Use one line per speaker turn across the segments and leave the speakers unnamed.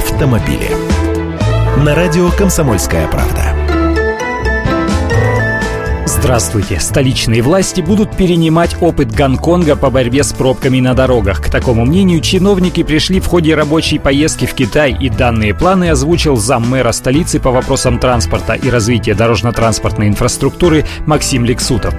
автомобили. На радио «Комсомольская правда».
Здравствуйте! Столичные власти будут перенимать опыт Гонконга по борьбе с пробками на дорогах. К такому мнению чиновники пришли в ходе рабочей поездки в Китай, и данные планы озвучил заммэра столицы по вопросам транспорта и развития дорожно-транспортной инфраструктуры Максим Лексутов.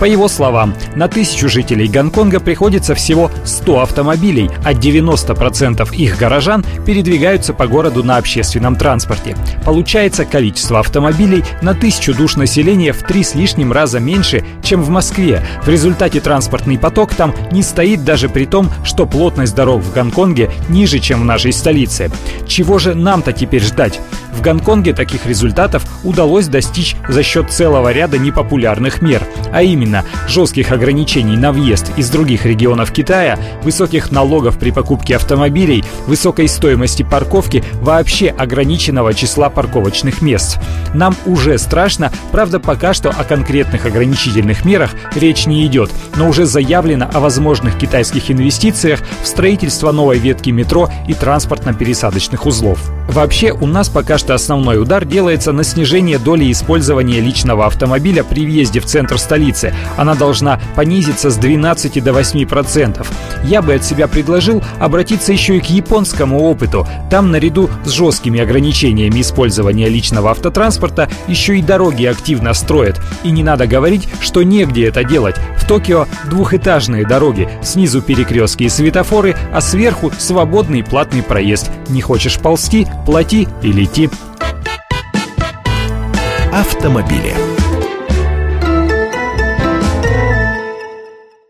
По его словам, на тысячу жителей Гонконга приходится всего 100 автомобилей, а 90% их горожан передвигаются по городу на общественном транспорте. Получается количество автомобилей на тысячу душ населения в три с лишним раза меньше, чем в Москве. В результате транспортный поток там не стоит даже при том, что плотность дорог в Гонконге ниже, чем в нашей столице. Чего же нам-то теперь ждать? В Гонконге таких результатов удалось достичь за счет целого ряда непопулярных мер, а именно жестких ограничений на въезд из других регионов Китая, высоких налогов при покупке автомобилей, высокой стоимости парковки, вообще ограниченного числа парковочных мест. Нам уже страшно, правда пока что о конкретных ограничительных мерах речь не идет, но уже заявлено о возможных китайских инвестициях в строительство новой ветки метро и транспортно-пересадочных узлов. Вообще у нас пока что основной удар делается на снижение доли использования личного автомобиля при въезде в центр столицы. Она должна понизиться с 12 до 8 процентов. Я бы от себя предложил обратиться еще и к японскому опыту. Там наряду с жесткими ограничениями использования личного автотранспорта еще и дороги активно строят. И не надо говорить, что негде это делать. Токио двухэтажные дороги, снизу перекрестки и светофоры, а сверху свободный платный проезд. Не хочешь ползти – плати и лети.
Автомобили.